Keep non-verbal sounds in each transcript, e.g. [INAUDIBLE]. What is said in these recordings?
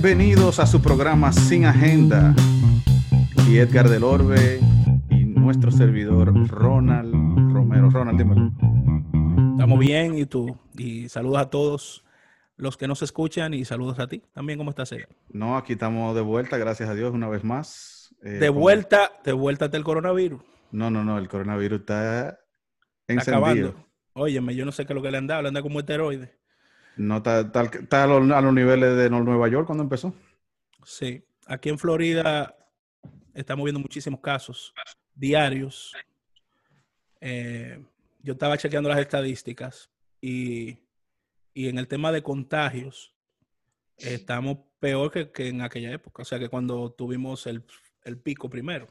Bienvenidos a su programa Sin Agenda. Y Edgar del Orbe y nuestro servidor Ronald Romero. Ronald, dímelo. Estamos bien y tú. Y saludos a todos los que nos escuchan y saludos a ti. También, ¿cómo estás, Edgar? No, aquí estamos de vuelta, gracias a Dios, una vez más. Eh, de vuelta, de vuelta del coronavirus. No, no, no, el coronavirus está encendido. acabando. Óyeme, yo no sé qué es lo que le han dado, le han dado como esteroide. No, está, a, los, niveles de Nueva York cuando empezó. Sí, aquí en Florida estamos viendo muchísimos casos diarios. Eh, yo estaba chequeando las estadísticas y, en el tema de contagios estamos peor que, en aquella época, o sea que cuando tuvimos el, pico primero.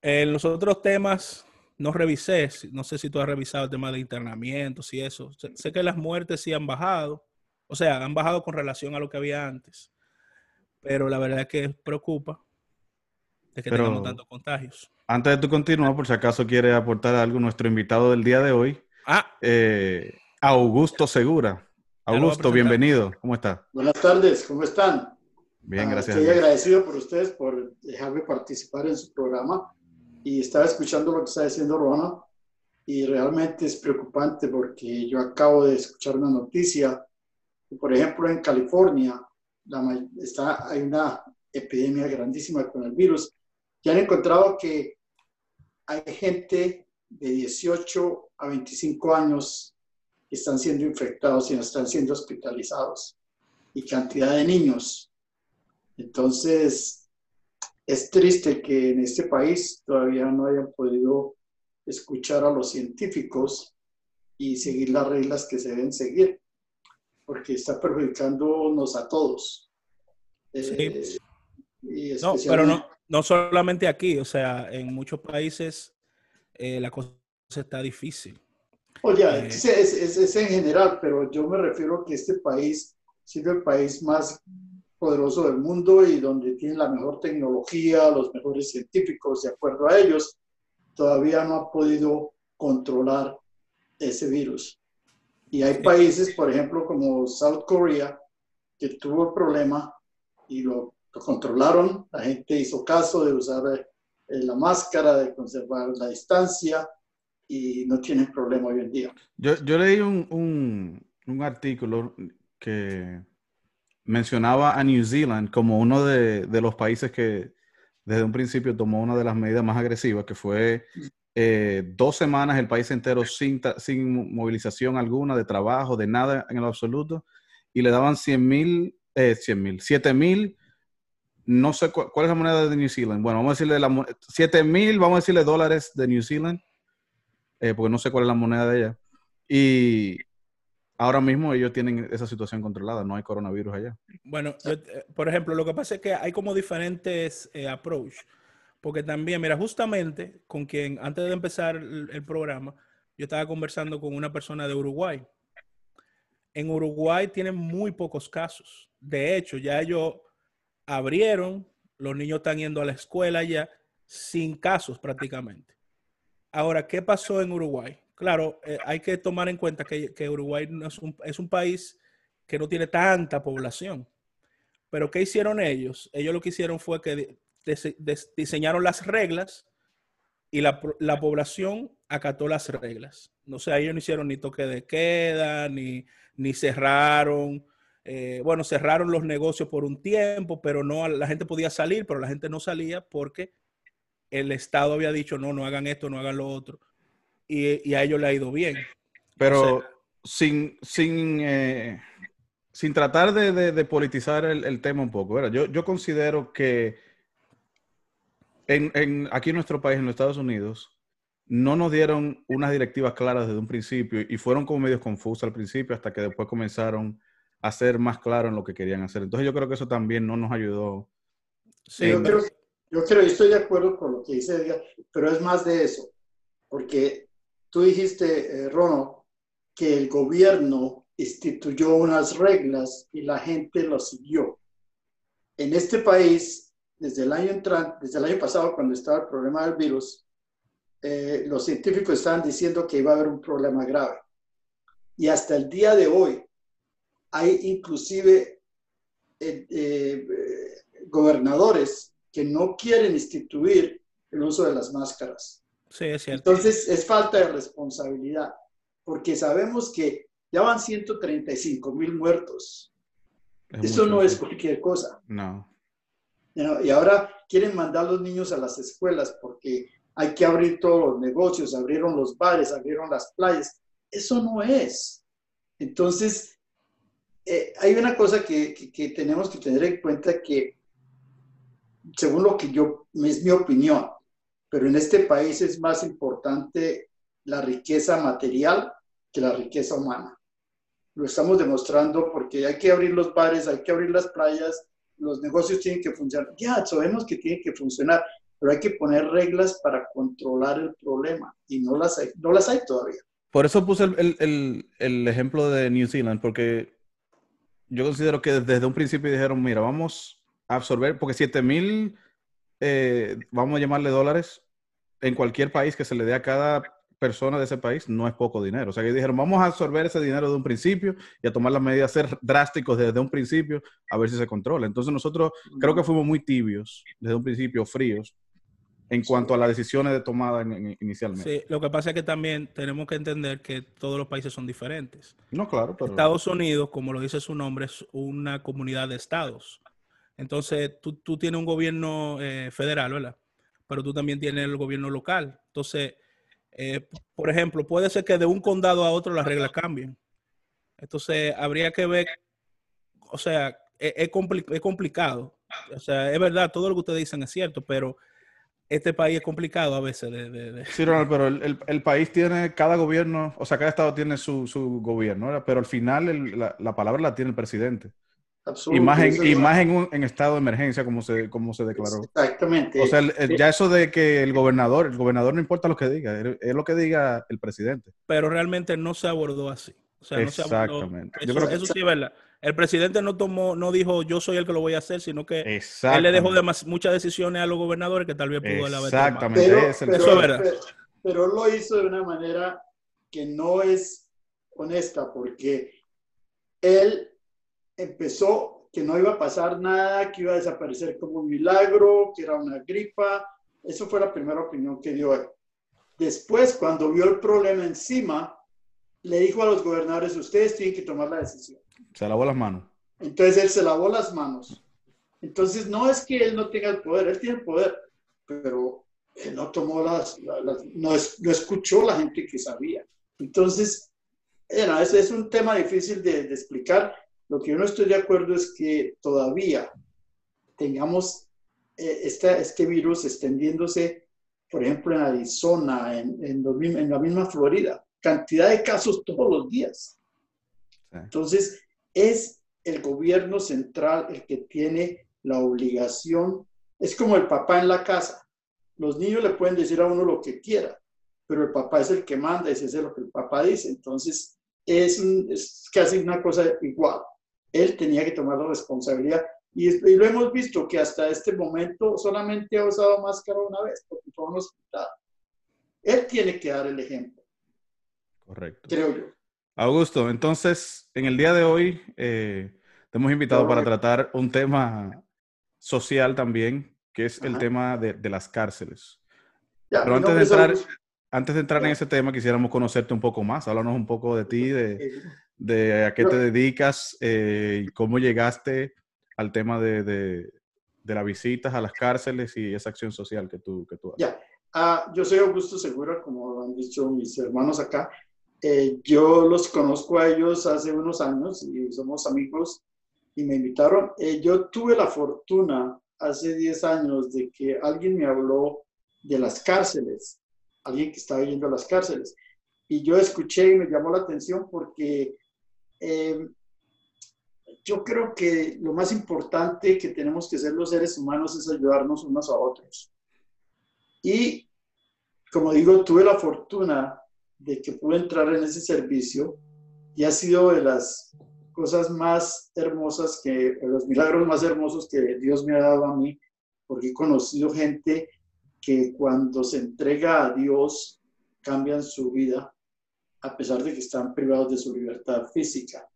En los otros temas no revisé, no sé si tú has revisado el tema de internamientos y eso. Sé, que las muertes sí han bajado, o sea, han bajado con relación a lo que había antes, pero la verdad es que preocupa de que tengamos tantos contagios. Antes de tu continuar, por si acaso quiere aportar algo nuestro invitado del día de hoy, ah. Eh, Augusto Segura. Augusto, bienvenido. ¿Cómo está? Buenas tardes, ¿cómo están? Bien, ah, gracias. Estoy agradecido por ustedes por dejarme participar en su programa y estaba escuchando lo que está diciendo Rona y realmente es preocupante porque yo acabo de escuchar una noticia, por ejemplo, en California está, hay una epidemia grandísima con el virus y han encontrado que hay gente de 18 a 25 años que están siendo infectados y no están siendo hospitalizados y cantidad de niños. Entonces, es triste que en este país todavía no hayan podido escuchar a los científicos y seguir las reglas que se deben seguir, porque está perjudicándonos a todos. Eh, no, pero no, no solamente aquí, o sea, en muchos países eh, la cosa está difícil. Oye, eh, es, es, es, en general, pero yo me refiero a que este país sigue el país más poderoso del mundo y donde tiene la mejor tecnología, los mejores científicos, de acuerdo a ellos, todavía no ha podido controlar ese virus. Y hay países, por ejemplo, como South Korea, que tuvo el problema y lo, controlaron. La gente hizo caso de usar eh, la máscara, de conservar la distancia y no tienen problema hoy en día. Yo, yo leí un, un, un artículo que mencionaba a New Zealand como uno de, los países que desde un principio tomó una de las medidas más agresivas, que fue eh, dos semanas el país entero sin, sin movilización alguna de trabajo, de nada en lo absoluto, y le daban 100 mil, eh, 100 mil, 7 mil, no sé cuál, es la moneda de New Zealand. Bueno, vamos a decirle la, 7 mil, vamos a decirle dólares de New Zealand, eh, porque no sé cuál es la moneda de ella. Y, ahora mismo ellos tienen esa situación controlada, no hay coronavirus allá. Bueno, eh, por ejemplo, lo que pasa es que hay como diferentes eh, approach, porque también, mira, justamente con quien antes de empezar el, programa, yo estaba conversando con una persona de Uruguay. En Uruguay tienen muy pocos casos. De hecho, ya ellos abrieron, los niños están yendo a la escuela ya sin casos prácticamente. Ahora, ¿qué pasó en Uruguay? Claro, eh, hay que tomar en cuenta que, Uruguay es, un, país que no tiene tanta población. Pero ¿qué hicieron ellos? Ellos lo que hicieron fue que diseñaron las reglas y la, población acató las reglas. No sé, ellos no hicieron ni toque de queda, ni, ni cerraron. Eh, bueno, cerraron los negocios por un tiempo, pero no, la gente podía salir, pero la gente no salía porque el Estado había dicho, no, no hagan esto, no hagan lo otro y, a ellos le ha ido bien. Pero sin, sin, eh, sin tratar de, politizar el, tema un poco, Yo, yo considero que en, aquí en nuestro país, en los Estados Unidos, no nos dieron unas directivas claras desde un principio y fueron como medios confusas al principio hasta que después comenzaron a ser más claros en lo que querían hacer. Entonces yo creo que eso también no nos ayudó. Sí, yo, creo, yo creo, estoy de acuerdo con lo que dice pero es más de eso, porque Tú dijiste, eh, que el gobierno instituyó unas reglas y la gente lo siguió. En este país, desde el año desde el año pasado, cuando estaba el problema del virus, eh, los científicos estaban diciendo que iba a haber un problema grave. Y hasta el día de hoy hay inclusive eh, eh, gobernadores que no quieren instituir el uso de las máscaras. Sí, es cierto. Entonces es falta de responsabilidad, porque sabemos que ya van 135 mil muertos. Eso no es cualquier cosa. No. Y ahora quieren mandar a los niños a las escuelas porque hay que abrir todos los negocios, abrieron los bares, abrieron las playas. Eso no es. Entonces, eh, hay una cosa que, que, tenemos que tener en cuenta que, según lo que yo, es mi opinión, pero en este país es más importante la riqueza material que la riqueza humana. Lo estamos demostrando porque hay que abrir los bares, hay que abrir las playas, los negocios tienen que funcionar. Ya, sabemos que tienen que funcionar, pero hay que poner reglas para controlar el problema y no las hay, no las hay todavía. Por eso puse el, el, el, ejemplo de New Zealand, porque yo considero que desde un principio dijeron, mira, vamos a absorber, porque 7 mil, eh, vamos a llamarle dólares, en cualquier país que se le dé a cada persona de ese país no es poco dinero. O sea, que dijeron, vamos a absorber ese dinero de un principio y a tomar las medidas, ser drásticos desde un principio, a ver si se controla. Entonces nosotros creo que fuimos muy tibios desde un principio, fríos, en cuanto a las decisiones de tomada inicialmente. Sí, lo que pasa es que también tenemos que entender que todos los países son diferentes. No, claro, pero... Estados Unidos, como lo dice su nombre, es una comunidad de estados. Entonces, tú, tú tienes un gobierno eh, federal, ¿verdad? Pero tú también tienes el gobierno local. Entonces, eh, por ejemplo, puede ser que de un condado a otro las reglas cambien. Entonces, habría que ver, o sea, e, es, es, complicado. O sea, es verdad, todo lo que ustedes dicen es cierto, pero este país es complicado a veces. De, Sí, Ronald, pero el, país tiene, cada gobierno, o sea, cada estado tiene su, su gobierno, pero al final la, palabra la tiene el presidente. Y más en, y más en, un, en estado de emergencia, como se, como se declaró. Exactamente. O sea, ya eso de que el gobernador, el gobernador no importa lo que diga, es lo que diga el presidente. Pero realmente no se abordó así. O sea, Exactamente. No se abordó. Eso, sí es verdad. El presidente no tomó, no dijo yo soy el que lo voy a hacer, sino que él le dejó de muchas decisiones a los gobernadores que tal vez pudo haber Exactamente. Pero, pero, eso es verdad. pero lo hizo de una manera que no es honesta, porque él empezó que no iba a pasar nada, que iba a desaparecer como un milagro, que era una gripa. Eso fue la primera opinión que dio él. Después, cuando vio el problema encima, le dijo a los gobernadores, ustedes tienen que tomar la decisión. Se lavó las manos. Entonces él se lavó las manos. Entonces no es que él no tenga el poder, él tiene el poder, pero él no tomó las, no, escuchó la gente que sabía. Entonces, ese es un tema difícil de, de explicar, lo que yo no estoy de acuerdo es que todavía tengamos eh, este virus extendiéndose, por ejemplo, en Arizona, en, en, la misma Florida. Cantidad de casos todos los días. Entonces, es el gobierno central el que tiene la obligación. Es como el papá en la casa. Los niños le pueden decir a uno lo que quiera, pero el papá es el que manda y se hace lo que el papá dice. Entonces, es, es casi una cosa igual él tenía que tomar la responsabilidad. Y, lo hemos visto que hasta este momento solamente ha usado máscara una vez, porque fue un hospital. Él tiene que dar el ejemplo. Correcto. Creo yo. Augusto, entonces, en el día de hoy eh, te hemos invitado para tratar un tema social también, que es el tema de, las cárceles. Pero antes de, entrar, antes de entrar en ese tema, quisiéramos conocerte un poco más. Háblanos un poco de ti, de, de a qué te dedicas eh, cómo llegaste al tema de, de, las visitas a las cárceles y esa acción social que tú, que tú haces. Ya, ah, yo soy Augusto Segura, como han dicho mis hermanos acá. Eh, yo los conozco a ellos hace unos años y somos amigos y me invitaron. Eh, yo tuve la fortuna hace 10 años de que alguien me habló de las cárceles, alguien que estaba yendo a las cárceles. Y yo escuché y me llamó la atención porque eh, yo creo que lo más importante que tenemos que hacer los seres humanos es ayudarnos unos a otros. Y como digo, tuve la fortuna de que pude entrar en ese servicio y ha sido de las cosas más hermosas que, los milagros más hermosos que Dios me ha dado a mí, porque he conocido gente que cuando se entrega a Dios cambian su vida a pesar de que están privados de su libertad física.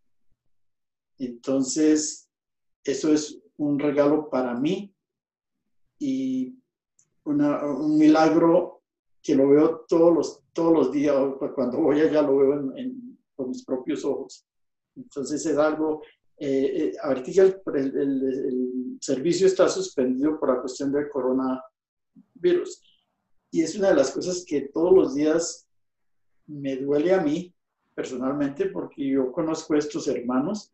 Entonces, eso es un regalo para mí y un milagro que lo veo todos los, todos los días, cuando voy allá lo veo con mis propios ojos. Entonces es algo, eh, eh ahorita el, el, servicio está suspendido por la cuestión del coronavirus. Y es una de las cosas que todos los días me duele a mí personalmente porque yo conozco a estos hermanos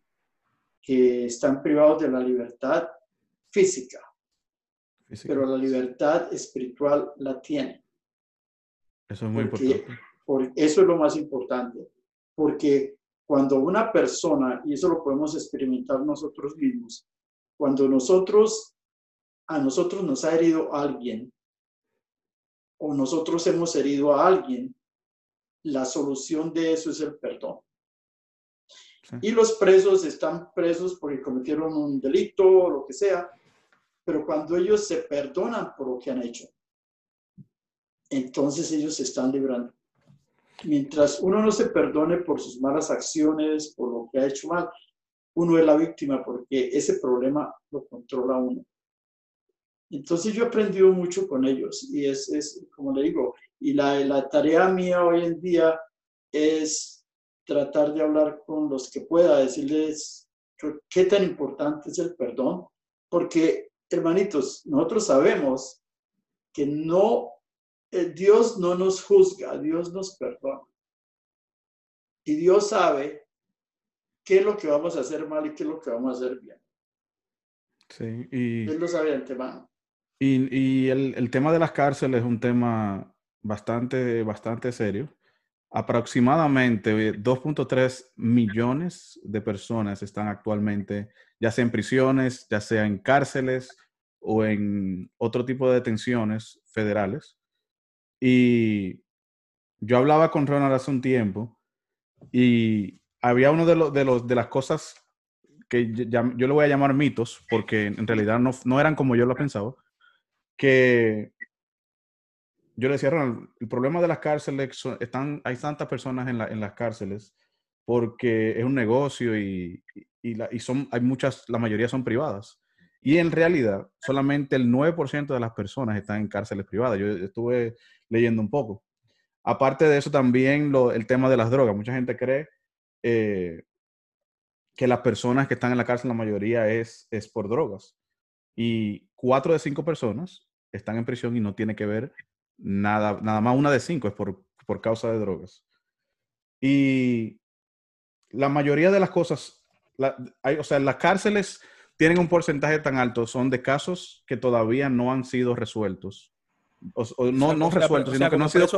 que están privados de la libertad física, pero la libertad espiritual la tienen. Eso es muy importante. eso es lo más importante, porque cuando una persona, y eso lo podemos experimentar nosotros mismos, cuando nosotros, a nosotros nos ha herido alguien, o nosotros hemos herido a alguien, la solución de eso es el perdón. Y los presos están presos porque cometieron un delito o lo que sea, pero cuando ellos se perdonan por lo que han hecho, entonces ellos se están librando. Mientras uno no se perdone por sus malas acciones, por lo que ha hecho mal, uno es la víctima porque ese problema lo controla uno. Entonces yo he aprendido mucho con ellos y es, es como le digo, y la, la tarea mía hoy en día es tratar de hablar con los que pueda, decirles qué tan importante es el perdón, porque hermanitos, nosotros sabemos que no, eh, Dios no nos juzga, Dios nos perdona. Y Dios sabe qué es lo que vamos a hacer mal y qué es lo que vamos a hacer bien. Sí, y... Él lo sabe de antemano. Y, y el, el, tema de las cárceles es un tema bastante, bastante serio. Aproximadamente 2.3 millones de personas están actualmente, ya sea en prisiones, ya sea en cárceles o en otro tipo de detenciones federales. Y yo hablaba con Ronald hace un tiempo y había uno de, los, de, los, de las cosas que yo, le voy a llamar mitos, porque en realidad no, no eran como yo lo pensaba, que yo le decía, Ronald, el problema de las cárceles, están, hay tantas personas en, la, en las cárceles porque es un negocio y, y, la, y, son, hay muchas, la mayoría son privadas. Y en realidad, solamente el 9% de las personas están en cárceles privadas. Yo estuve leyendo un poco. Aparte de eso, también lo, el tema de las drogas. Mucha gente cree eh, que las personas que están en la cárcel, la mayoría es, es por drogas. Y cuatro de cinco personas están en prisión y no tiene que ver nada, nada más una de cinco es por, por causa de drogas. Y la mayoría de las cosas, hay, o sea, las cárceles tienen un porcentaje tan alto, son de casos que todavía no han sido resueltos. O, no, no resueltos, sino que no han sido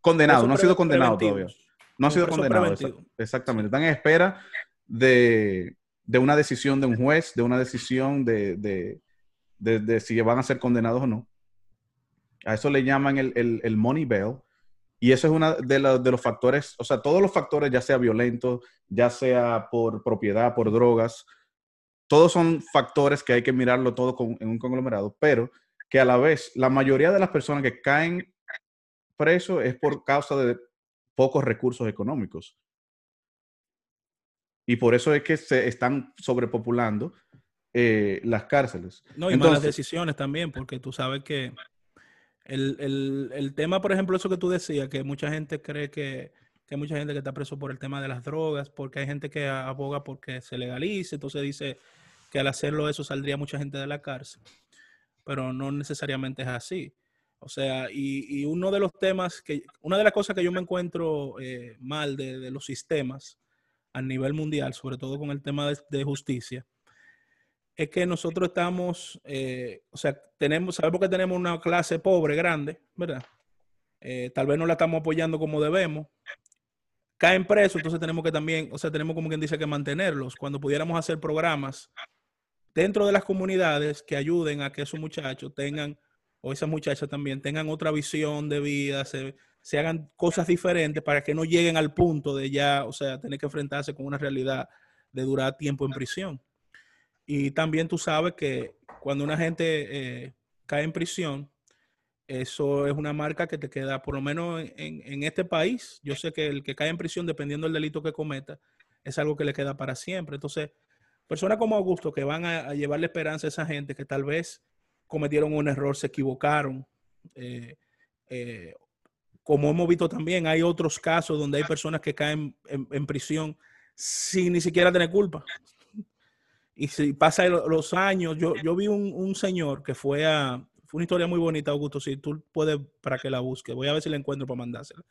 condenados, no han sido condenados todavía. No han sido condenados. Exactamente. Están en espera de, de, una decisión de un juez, de una decisión de, de, de si van a ser condenados o no. A eso le llaman el, el, money bail. Y eso es uno de, los factores, o sea, todos los factores, ya sea violento, ya sea por propiedad, por drogas, todos son factores que hay que mirarlo todo en un conglomerado, pero que a la vez la mayoría de las personas que caen presos es por causa de pocos recursos económicos. Y por eso es que se están sobrepopulando eh, las cárceles. No, y malas decisiones también, porque tú sabes que el, el, tema, por ejemplo, eso que tú decías, que mucha gente cree que, que, hay mucha gente que está preso por el tema de las drogas, porque hay gente que aboga porque se legalice, entonces dice que al hacerlo eso saldría mucha gente de la cárcel, pero no necesariamente es así. O sea, y, y uno de los temas que, una de las cosas que yo me encuentro eh, mal de, de, los sistemas a nivel mundial, sobre todo con el tema de, de justicia, es que nosotros estamos, eh, o sea, tenemos, sabemos que tenemos una clase pobre, grande, ¿verdad? Eh, tal vez no la estamos apoyando como debemos. Caen presos, entonces tenemos que también, o sea, tenemos como quien dice que mantenerlos. Cuando pudiéramos hacer programas dentro de las comunidades que ayuden a que esos muchachos tengan, o esas muchachas también, tengan otra visión de vida, se, se hagan cosas diferentes para que no lleguen al punto de ya, o sea, tener que enfrentarse con una realidad de durar tiempo en prisión. Y también tú sabes que cuando una gente eh, cae en prisión, eso es una marca que te queda, por lo menos en, este país, yo sé que el que cae en prisión, dependiendo del delito que cometa, es algo que le queda para siempre. Entonces, personas como Augusto que van a, llevarle esperanza a esa gente que tal vez cometieron un error, se equivocaron. Eh, eh, como hemos visto también, hay otros casos donde hay personas que caen en, prisión sin ni siquiera tener culpa. Y si pasa los años, yo, yo vi un, señor que fue a, fue una historia muy bonita, Augusto, si tú puedes para que la busque, voy a ver si la encuentro para mandársela,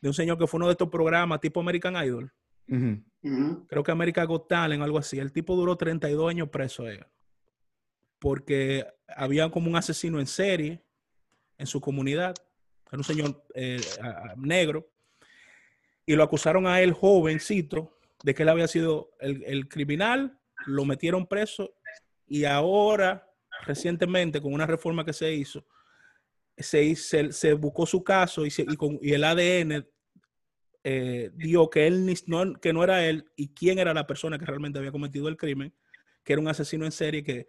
de un señor que fue uno de estos programas tipo American Idol, Creo que América Got Talent, algo así. El tipo duró 32 años preso. Eh, porque había como un asesino en serie en su comunidad. Era un señor eh, negro. Y lo acusaron a él, jovencito, de que él había sido el, criminal. Lo metieron preso. Y ahora, recientemente, con una reforma que se hizo, se, se, buscó su caso y, el ADN eh, dijo que él no, que no era él y quién era la persona que realmente había cometido el crimen, que era un asesino en serie que,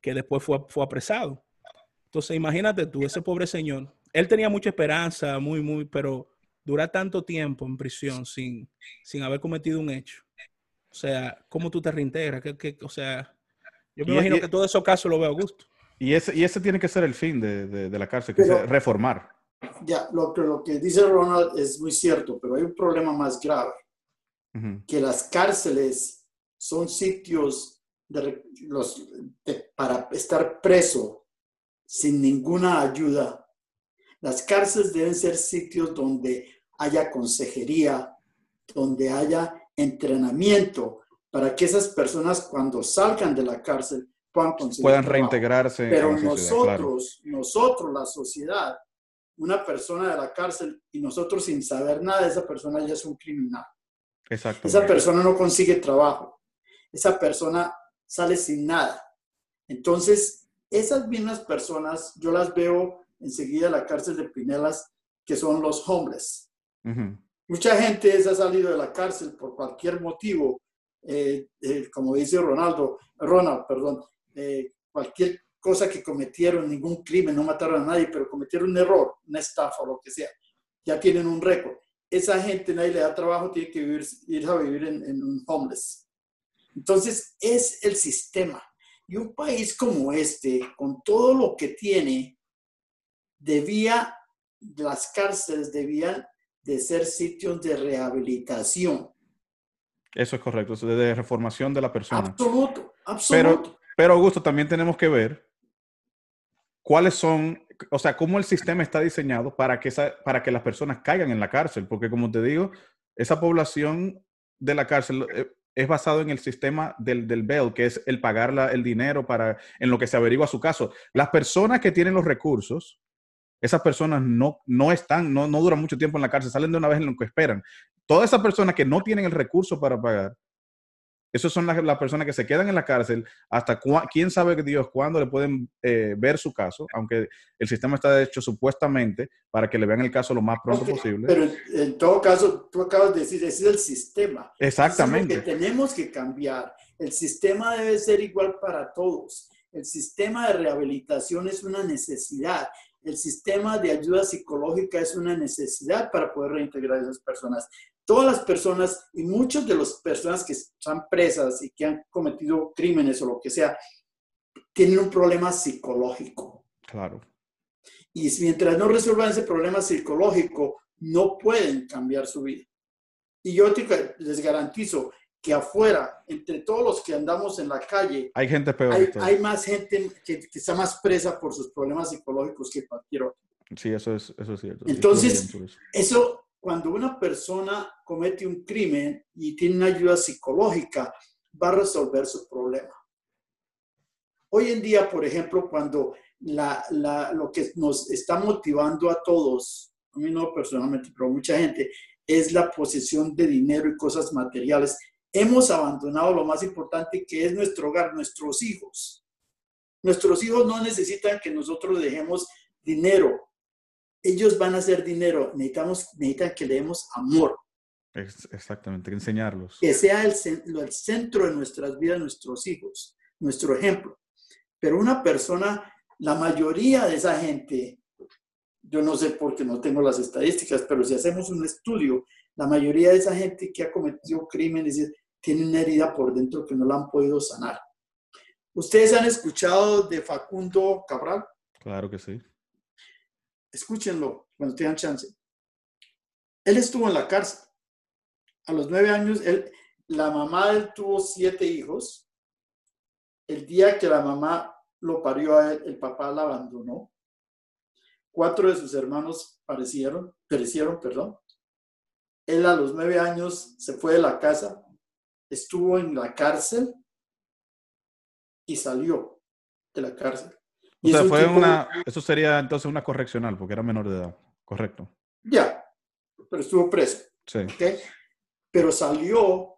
que después fue, fue apresado. Entonces, imagínate tú, ese pobre señor, él tenía mucha esperanza, muy, muy, pero dura tanto tiempo en prisión sin, sin haber cometido un hecho. O sea, ¿cómo tú te reintegras? que o sea, yo me imagino que todo esos casos lo veo a gusto. Y ese, y ese tiene que ser el fin de, de, la cárcel, que es reformar. Ya, lo, lo que dice Ronald es muy cierto, pero hay un problema más grave, que las cárceles son sitios de, los, para estar preso sin ninguna ayuda. Las cárceles deben ser sitios donde haya consejería, donde haya entrenamiento para que esas personas cuando salgan de la cárcel puedan, puedan reintegrarse. Pero nosotros, nosotros, la sociedad, una persona de la cárcel y nosotros sin saber nada de esa persona ya es un criminal. Exacto. Esa persona no consigue trabajo. Esa persona sale sin nada. Entonces, esas mismas personas, yo las veo enseguida en la cárcel de Pinelas, que son los homeless. Mucha gente ha salido de la cárcel por cualquier motivo, eh, eh, como dice Ronaldo, Ronald, perdón, eh, cualquier cosa que cometieron, ningún crimen, no mataron a nadie, pero cometieron un error, una estafa o lo que sea, ya tienen un récord. Esa gente nadie le da trabajo, tiene que vivir, ir a vivir en, un homeless. Entonces, es el sistema. Y un país como este, con todo lo que tiene, debía, las cárceles debían de ser sitios de rehabilitación. Eso es correcto, de reformación de la persona. Absoluto, absoluto. Pero, pero Augusto, también tenemos que ver cuáles son, o sea, cómo el sistema está diseñado para que, para que las personas caigan en la cárcel, porque como te digo, esa población de la cárcel eh, es basado en el sistema del, del bail, que es el pagar el dinero para, en lo que se averigua su caso. Las personas que tienen los recursos, esas personas no, no están, no, no duran mucho tiempo en la cárcel, salen de una vez en lo que esperan. Todas esas personas que no tienen el recurso para pagar, esas son las, personas que se quedan en la cárcel hasta quién sabe Dios cuándo le pueden eh, ver su caso, aunque el sistema está hecho supuestamente para que le vean el caso lo más pronto posible. Pero en, todo caso, tú acabas de decir, es el sistema. Exactamente. que tenemos que cambiar. El sistema debe ser igual para todos. El sistema de rehabilitación es una necesidad. El sistema de ayuda psicológica es una necesidad para poder reintegrar a esas personas todas las personas y muchas de las personas que están presas y que han cometido crímenes o lo que sea, tienen un problema psicológico. Claro. Y mientras no resuelvan ese problema psicológico, no pueden cambiar su vida. Y yo les garantizo que afuera, entre todos los que andamos en la calle, hay gente peor. Hay, más gente que, está más presa por sus problemas psicológicos que cualquier otro. Sí, eso es, eso es cierto. Entonces, eso cuando una persona comete un crimen y tiene una ayuda psicológica, va a resolver su problema. Hoy en día, por ejemplo, cuando lo que nos está motivando a todos, a mí no personalmente, pero a mucha gente, es la posesión de dinero y cosas materiales, hemos abandonado lo más importante que es nuestro hogar, nuestros hijos. Nuestros hijos no necesitan que nosotros dejemos dinero, ellos van a hacer dinero, necesitamos, necesitan que le demos amor. Exactamente, enseñarlos. Que sea el, el centro de nuestras vidas, nuestros hijos, nuestro ejemplo. Pero una persona, la mayoría de esa gente, yo no sé por qué no tengo las estadísticas, pero si hacemos un estudio, la mayoría de esa gente que ha cometido crímenes tiene una herida por dentro que no la han podido sanar. ¿Ustedes han escuchado de Facundo Cabral? Claro que sí. Escúchenlo cuando tengan chance. Él estuvo en la cárcel. A los nueve años, él, la mamá de él tuvo siete hijos. El día que la mamá lo parió a él, el papá la abandonó. Cuatro de sus hermanos perecieron, perecieron, perdón. Él a los nueve años se fue de la casa, estuvo en la cárcel y salió de la cárcel. O sea, fue una, eso sería entonces una correccional, porque era menor de edad, correcto. Ya, pero estuvo preso. Sí. ¿okay? Pero salió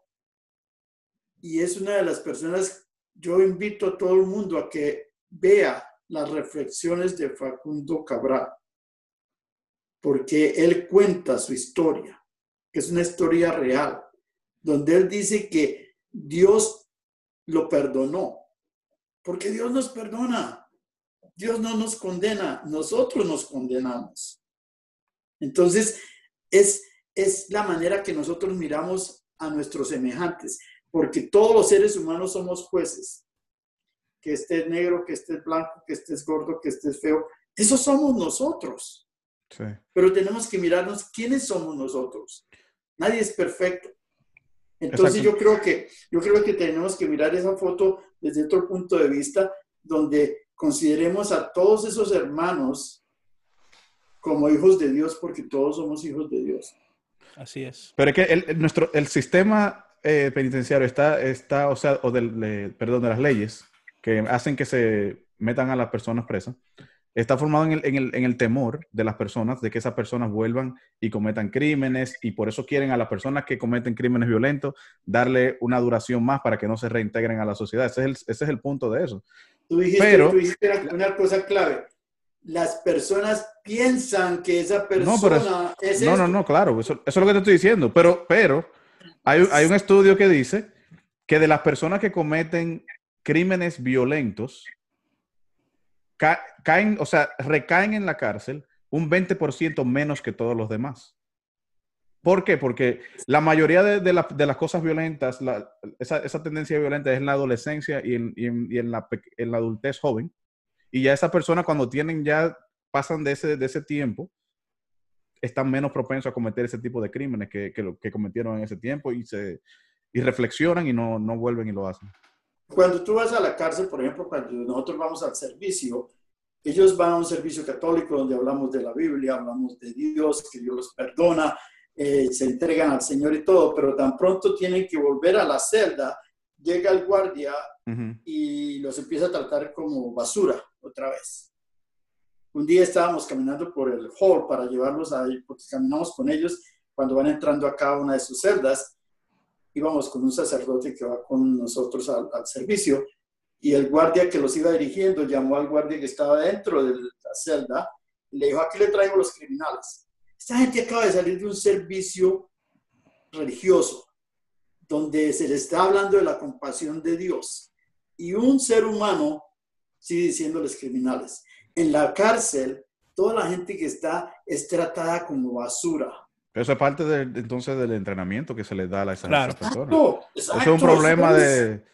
y es una de las personas, yo invito a todo el mundo a que vea las reflexiones de Facundo Cabral, porque él cuenta su historia, que es una historia real, donde él dice que Dios lo perdonó, porque Dios nos perdona. Dios no nos condena, nosotros nos condenamos. Entonces, es, es la manera que nosotros miramos a nuestros semejantes, porque todos los seres humanos somos jueces. Que estés negro, que estés blanco, que estés gordo, que estés feo. Eso somos nosotros. Sí. Pero tenemos que mirarnos quiénes somos nosotros. Nadie es perfecto. Entonces Exacto. yo creo que yo creo que tenemos que mirar esa foto desde otro punto de vista donde consideremos a todos esos hermanos como hijos de Dios porque todos somos hijos de Dios. Así es. Pero es que el, el- nuestro, el sistema eh, penitenciario está, está, o sea, o del, de- perdón, de las leyes que hacen que se metan a las personas presas, está formado en el, en, el, en el temor de las personas de que esas personas vuelvan y cometan crímenes y por eso quieren a las personas que cometen crímenes violentos darle una duración más para que no se reintegren a la sociedad. Ese es el, ese es el punto de eso. Tú dijiste, Pero- tú dijiste una, cosa clave. Las personas piensan que esa persona No, pero es- es No, no, no, claro, eso, eso es lo que te estoy diciendo. Pero, pero hay, hay un estudio que dice que de las personas que cometen crímenes violentos, ca- caen, o sea, recaen en la cárcel un 20% menos que todos los demás. ¿Por qué? Porque la mayoría de, de la- de las cosas violentas, esa, esa tendencia violenta es en la adolescencia y en, y en- la, en la adultez joven. Y ya esas personas cuando tienen ya, pasan de ese, de ese tiempo, están menos propensos a cometer ese tipo de crímenes que, que, que cometieron en ese tiempo y, se, y reflexionan y no, no vuelven y lo hacen. Cuando tú vas a la cárcel, por ejemplo, cuando nosotros vamos al servicio, ellos van a un servicio católico donde hablamos de la Biblia, hablamos de Dios, que Dios los perdona, eh, se entregan al Señor y todo, pero tan pronto tienen que volver a la celda, llega el guardia Ujú. y los empieza a tratar como basura otra vez. Un día estábamos caminando por el hall para llevarlos ahí, porque caminamos con ellos cuando van entrando a cada una de sus celdas. Íbamos con un sacerdote que va con nosotros al, servicio y el guardia que los iba dirigiendo llamó al guardia que estaba dentro de la celda y le dijo, aquí le traigo los criminales. Esta gente acaba de salir de un servicio religioso donde se le está hablando de la compasión de Dios y un ser humano sigue diciéndoles criminales. En la cárcel, toda la gente que está es tratada como basura. Pero eso es parte del- entonces del entrenamiento que se les da a esas, Claro. personas. Exacto, Eso es un exacto, problema de,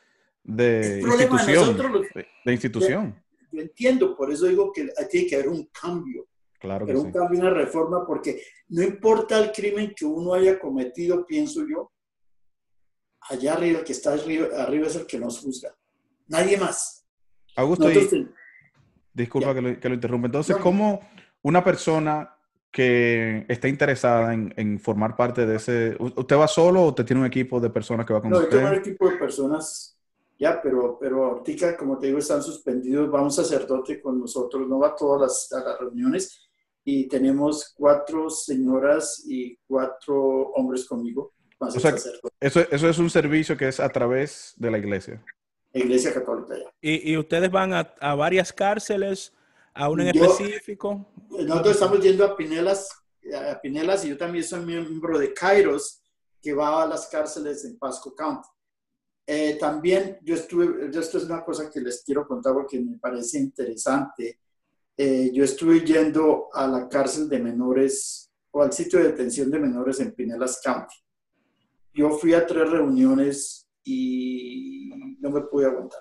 de Es problema de institución. De, de institución. Yo entiendo, por eso digo que tiene que haber un cambio, Claro que pero sí. un cambio, una reforma, porque no importa el crimen que uno haya cometido, pienso yo, allá arriba, el que está arriba, arriba es el que nos juzga. Nadie más. Augusto, y- Nosotros ten- disculpa que lo, que lo interrumpa. Entonces, No. ¿cómo una persona que está interesada en, en formar parte de ese... ¿u- ¿Usted va solo o usted tiene un equipo de personas que va con No, yo usted? tengo un equipo de personas, ya, pero, pero ahorita, como te digo, están suspendidos. Va un sacerdote con nosotros, no va a todas las, a las reuniones. Y tenemos cuatro señoras y cuatro hombres conmigo, más O sea, Eso, eso es un servicio que es a través de la iglesia. la iglesia católica ya. Y, y ustedes van a, a varias cárceles, a una en Yo- específico. Nosotros estamos yendo a Pinelas, a Pinelas y yo también soy miembro de Kairos, que va a las cárceles en Pasco County. Eh, también yo estuve, esto es una cosa que les quiero contar porque me parece interesante. Eh, yo estuve yendo a la cárcel de menores o al sitio de detención de menores en Pinelas County. yo fui a tres reuniones y no me pude aguantar.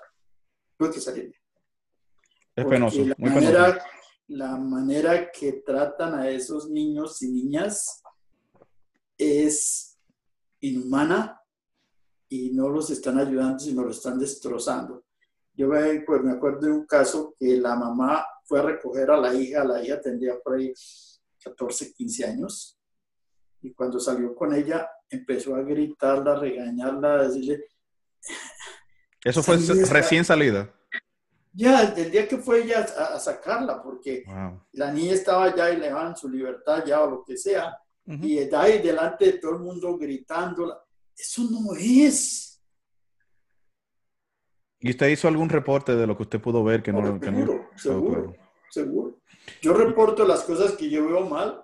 Tuve que salir. Es penoso, la muy penoso. manera, la manera que tratan a esos niños y niñas es inhumana y no los están ayudando, sino los están destrozando. Yo me, pues, me acuerdo de un caso que la mamá fue a recoger a la hija, la hija tendría por ahí 14, 15 años, y cuando salió con ella empezó a gritarla, a regañarla, a decirle, Eso fue recién salida. Ya, desde el día que fue ella a, a sacarla, porque Wow. la niña estaba ya y le daban su libertad ya o lo que sea, Ujú. y de ahí delante de todo el mundo gritándola. Eso no es. ¿Y usted hizo algún reporte de lo que usted pudo ver que no, que no- seguro, Oh, seguro, claro. seguro. Yo reporto las cosas que yo veo mal,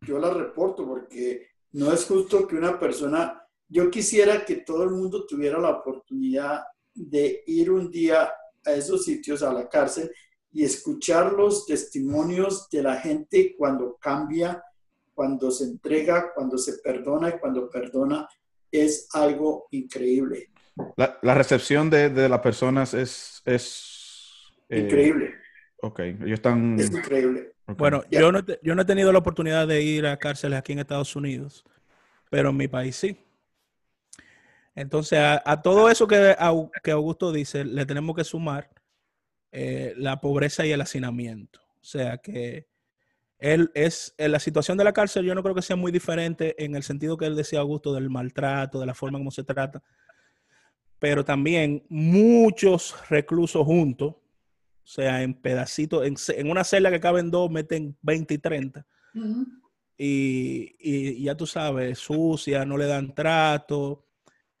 yo las reporto porque no es justo que una persona, yo quisiera que todo el mundo tuviera la oportunidad de ir un día a esos sitios, a la cárcel, y escuchar los testimonios de la gente cuando cambia, cuando se entrega, cuando se perdona y cuando perdona, es algo increíble, La, la recepción de, de las personas es... es eh, increíble, Ok, ellos están... es increíble. Bueno, yo no, yo no he tenido la oportunidad de ir a cárceles aquí en Estados Unidos, pero en mi país sí. Entonces, a, a todo eso que, que Augusto dice, le tenemos que sumar eh, la pobreza y el hacinamiento. O sea que él es, en la situación de la cárcel yo no creo que sea muy diferente en el sentido que él decía Augusto del maltrato, de la forma como se trata, pero también muchos reclusos juntos, o sea, en pedacitos, en, una celda que caben dos, meten 20 y 30. Ujú. Y, y ya tú sabes, sucia, no le dan trato.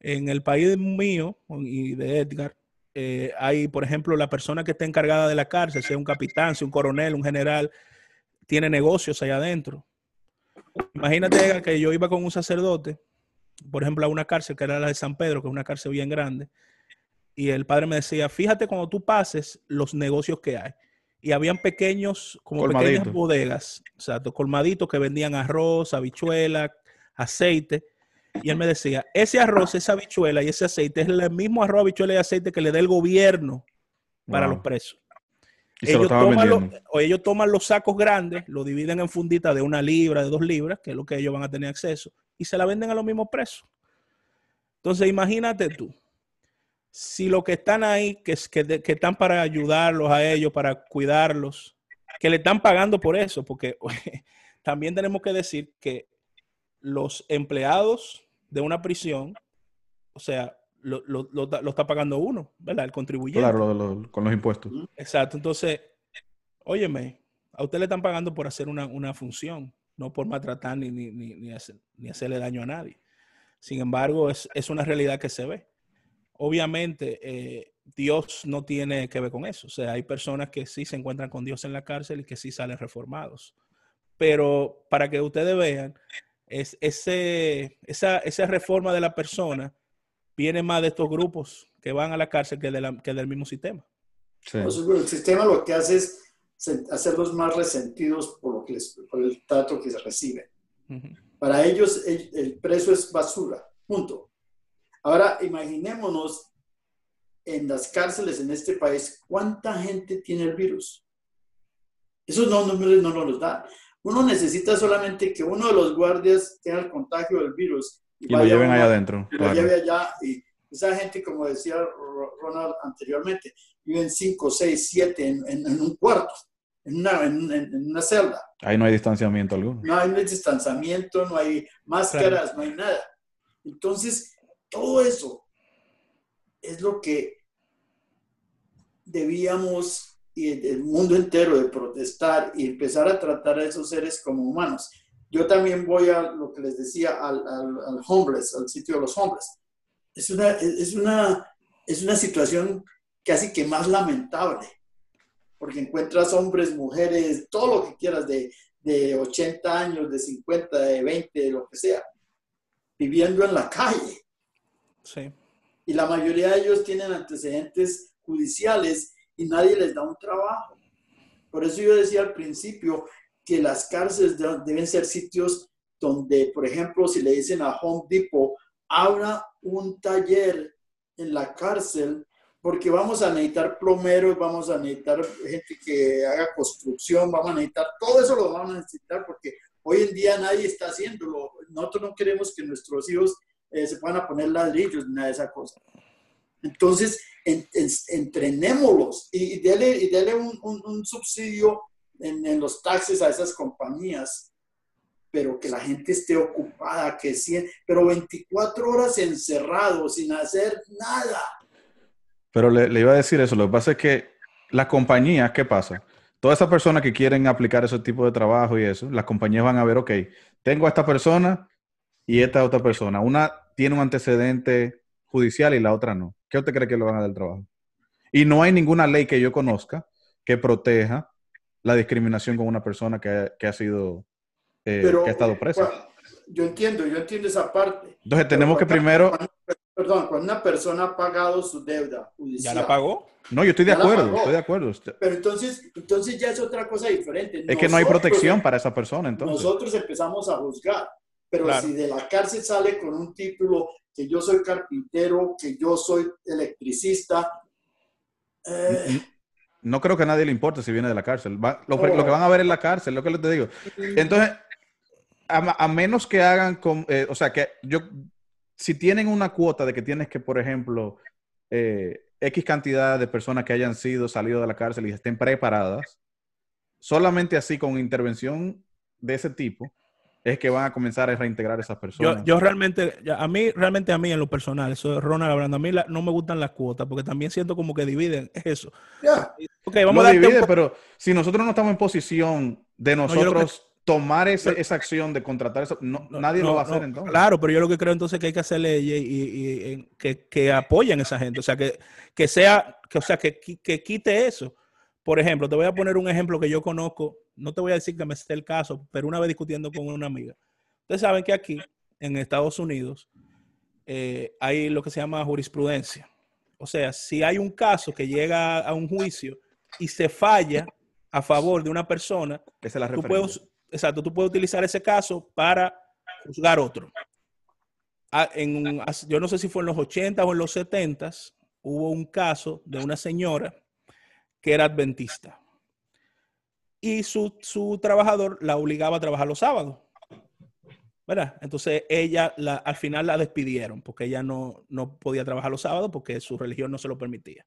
En el país mío y de Edgar, eh, hay, por ejemplo, la persona que está encargada de la cárcel, sea un capitán, sea un coronel, un general, tiene negocios allá adentro. Imagínate que yo iba con un sacerdote, por ejemplo, a una cárcel que era la de San Pedro, que es una cárcel bien grande, y el padre me decía, fíjate cuando tú pases los negocios que hay. Y habían pequeños, como pequeñas bodegas, o sea, colmaditos que vendían arroz, habichuela, aceite. Y él me decía, ese arroz, esa habichuela y ese aceite es el mismo arroz, habichuela y aceite que le da el gobierno para Wow. los presos. Y se lo Ellos toman, los, o ellos toman los sacos grandes, lo dividen en funditas de una libra, de dos libras, que es lo que ellos van a tener acceso, y se la venden a los mismos presos. Entonces, imagínate tú, si los que están ahí, que, que, que están para ayudarlos a ellos, para cuidarlos, que le están pagando por eso, porque [LAUGHS] también tenemos que decir que los empleados de una prisión, o sea, lo, lo- lo está pagando uno, ¿verdad? El contribuyente. Claro, lo- lo- con los impuestos. Exacto. Entonces, óyeme, a usted le están pagando por hacer una, una función, no por maltratar ni, ni, ni, ni hacer- ni hacerle daño a nadie. Sin embargo, es, es una realidad que se ve. Obviamente, eh, Dios no tiene que ver con eso. O sea, hay personas que sí se encuentran con Dios en la cárcel y que sí salen reformados. Pero para que ustedes vean, es, ese, esa, esa reforma de la persona viene más de estos grupos que van a la cárcel que, de la- que del mismo sistema. Sí. El sistema lo que hace es hacerlos más resentidos por, lo que les- por el trato que se recibe. Ujú. Para ellos el, el preso es basura, punto. Ahora imaginémonos en las cárceles en este país cuánta gente tiene el virus. Esos no, números no nos los dan. Uno necesita solamente que uno de los guardias tenga el contagio del virus Y lo lleven allá adentro. y lo claro. lleve allá. Y esa gente, como decía Ro- Ronald anteriormente, viven 5, 6, 7 en, un cuarto, en una, en- en- en una celda. Ahí no hay distanciamiento alguno. No hay distanciamiento, no hay máscaras, no hay nada. Entonces, todo eso es lo que debíamos y el- el mundo entero de protestar y empezar a tratar a esos seres como humanos. Yo también voy a lo que les decía al, al, al homeless, al sitio de los homeless. Es una, es, una, es una situación casi que más lamentable, porque encuentras hombres, mujeres, todo lo que quieras, de, de 80 años, de 50, de 20, de lo que sea, viviendo en la calle. Sí. Y la mayoría de ellos tienen antecedentes judiciales y nadie les da un trabajo. Por eso yo decía al principio que las cárceles de- deben ser sitios donde, por ejemplo, si le dicen a Home Depot, abra un taller en la cárcel porque vamos a necesitar plomeros, vamos a necesitar gente que haga construcción, vamos a necesitar, todo eso lo vamos a necesitar porque hoy en día nadie está haciéndolo. Nosotros no queremos que nuestros hijos eh, se puedan a poner ladrillos ni nada de esa cosa. Entonces, entrenémoslos y, déle, y dele un, un, subsidio en, en, los taxes a esas compañías, pero que la gente esté ocupada, que sí, pero 24 horas encerrados sin hacer nada pero le, iba a decir eso. Lo que pasa es que las compañías, ¿qué pasa? Todas esas personas que quieren aplicar ese tipo de trabajo y eso, las compañías van a ver, ok, tengo a esta persona y esta otra persona. Una tiene un antecedente judicial y la otra no. ¿Qué usted cree que le van a dar el trabajo? Y no hay ninguna ley que yo conozca que proteja la discriminación con una persona que, ha sido, eh, que ha estado presa. yo entiendo, yo entiendo esa parte. Entonces tenemos que primero perdón, cuando una persona ha pagado su deuda ¿Ya la pagó? No, yo estoy de acuerdo, estoy de acuerdo. Pero entonces, entonces ya es otra cosa diferente. Es que no hay protección para esa persona, entonces. Nosotros empezamos a juzgar, pero si de la cárcel sale con un título que yo soy carpintero, que yo soy electricista. Eh, no creo que a nadie le importe si viene de la cárcel. lo, que van a ver en la cárcel, lo que les te digo. Entonces, a, menos que hagan, con, eh, o sea, que yo si tienen una cuota de que tienes que, por ejemplo, eh, X cantidad de personas que hayan sido salido de la cárcel y estén preparadas, solamente así con intervención de ese tipo es que van a comenzar a reintegrar a esas personas. Yo, realmente, a mí, realmente a mí en lo personal, eso es Ronald hablando, a mí no me gustan las cuotas porque también siento como que dividen eso. Ya. vamos a divide, pero si nosotros no estamos en posición de nosotros tomar esa, esa acción de contratar eso, nadie lo va a hacer entonces. Claro, pero yo lo que creo entonces que hay que hacer leyes y, que, que, apoyen a esa gente, o sea, que, que sea, que, o sea, que, que, quite eso. Por ejemplo, te voy a poner un ejemplo que yo conozco, no te voy a decir que me esté el caso, pero una vez discutiendo con una amiga. Ustedes saben que aquí, en Estados Unidos, eh, hay lo que se llama jurisprudencia. O sea, si hay un caso que llega a un juicio y se falla a favor de una persona, Esa es la tú puedes, exacto, tú puedes utilizar ese caso para juzgar otro. Ah, en, yo no sé si fue en los 80 o en los 70 hubo un caso de una señora que era adventista y su, su trabajador la obligaba a trabajar los sábados. ¿verdad? Entonces ella la, al final la despidieron porque ella no, no, podía trabajar los sábados porque su religión no se lo permitía.